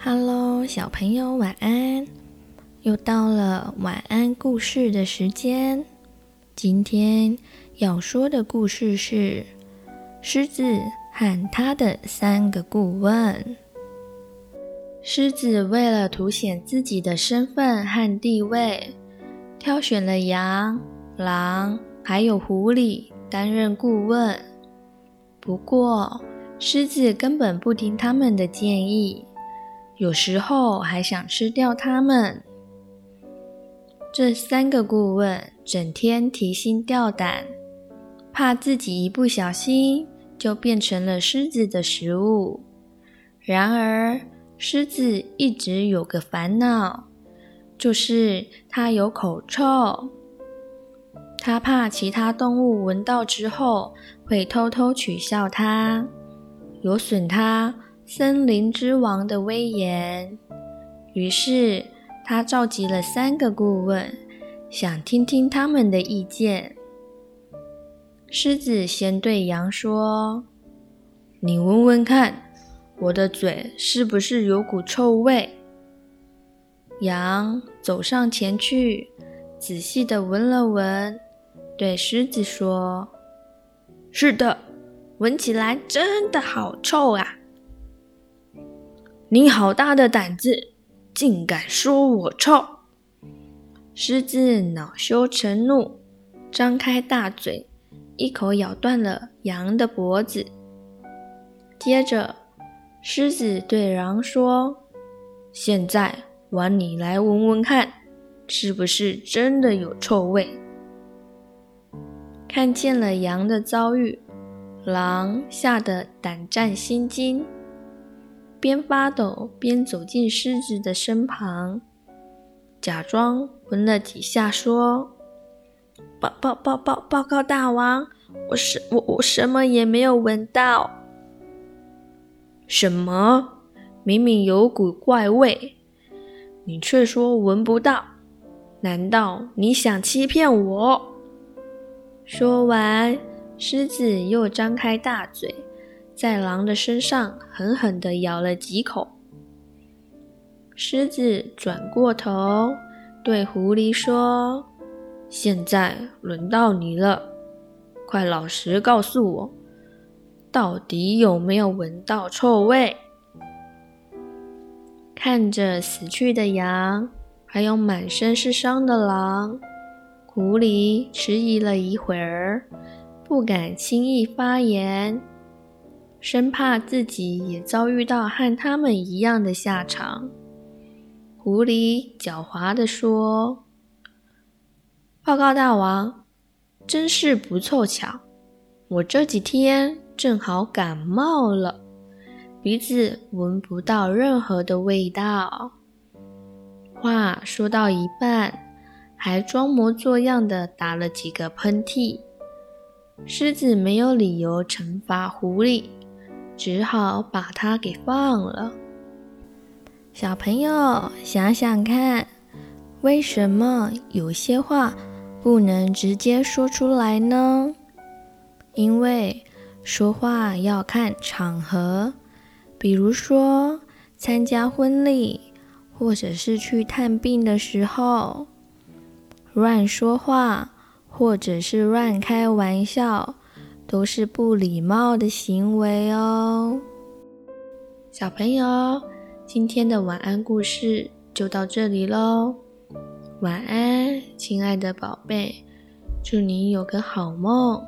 Hello，小朋友，晚安！又到了晚安故事的时间。今天要说的故事是《狮子和他的三个顾问》。狮子为了凸显自己的身份和地位，挑选了羊、狼还有狐狸担任顾问。不过，狮子根本不听他们的建议。有时候还想吃掉他们。这三个顾问整天提心吊胆，怕自己一不小心就变成了狮子的食物。然而，狮子一直有个烦恼，就是它有口臭。它怕其他动物闻到之后会偷偷取笑它，有损它。森林之王的威严。于是，他召集了三个顾问，想听听他们的意见。狮子先对羊说：“你闻闻看，我的嘴是不是有股臭味？”羊走上前去，仔细地闻了闻，对狮子说：“是的，闻起来真的好臭啊！”你好大的胆子，竟敢说我臭！狮子恼羞成怒，张开大嘴，一口咬断了羊的脖子。接着，狮子对狼说：“现在，换你来闻闻看，是不是真的有臭味？”看见了羊的遭遇，狼吓得胆战心惊。边发抖边走进狮子的身旁，假装闻了几下，说：“报报报报报告大王，我什我我什么也没有闻到。”“什么？明明有股怪味，你却说闻不到？难道你想欺骗我？”说完，狮子又张开大嘴。在狼的身上狠狠地咬了几口。狮子转过头对狐狸说：“现在轮到你了，快老实告诉我，到底有没有闻到臭味？”看着死去的羊，还有满身是伤的狼，狐狸迟疑了一会儿，不敢轻易发言。生怕自己也遭遇到和他们一样的下场，狐狸狡猾地说：“报告大王，真是不凑巧，我这几天正好感冒了，鼻子闻不到任何的味道。”话说到一半，还装模作样地打了几个喷嚏。狮子没有理由惩罚狐狸。只好把它给放了。小朋友想想看，为什么有些话不能直接说出来呢？因为说话要看场合，比如说参加婚礼，或者是去探病的时候，乱说话或者是乱开玩笑。都是不礼貌的行为哦。小朋友，今天的晚安故事就到这里喽。晚安，亲爱的宝贝，祝你有个好梦。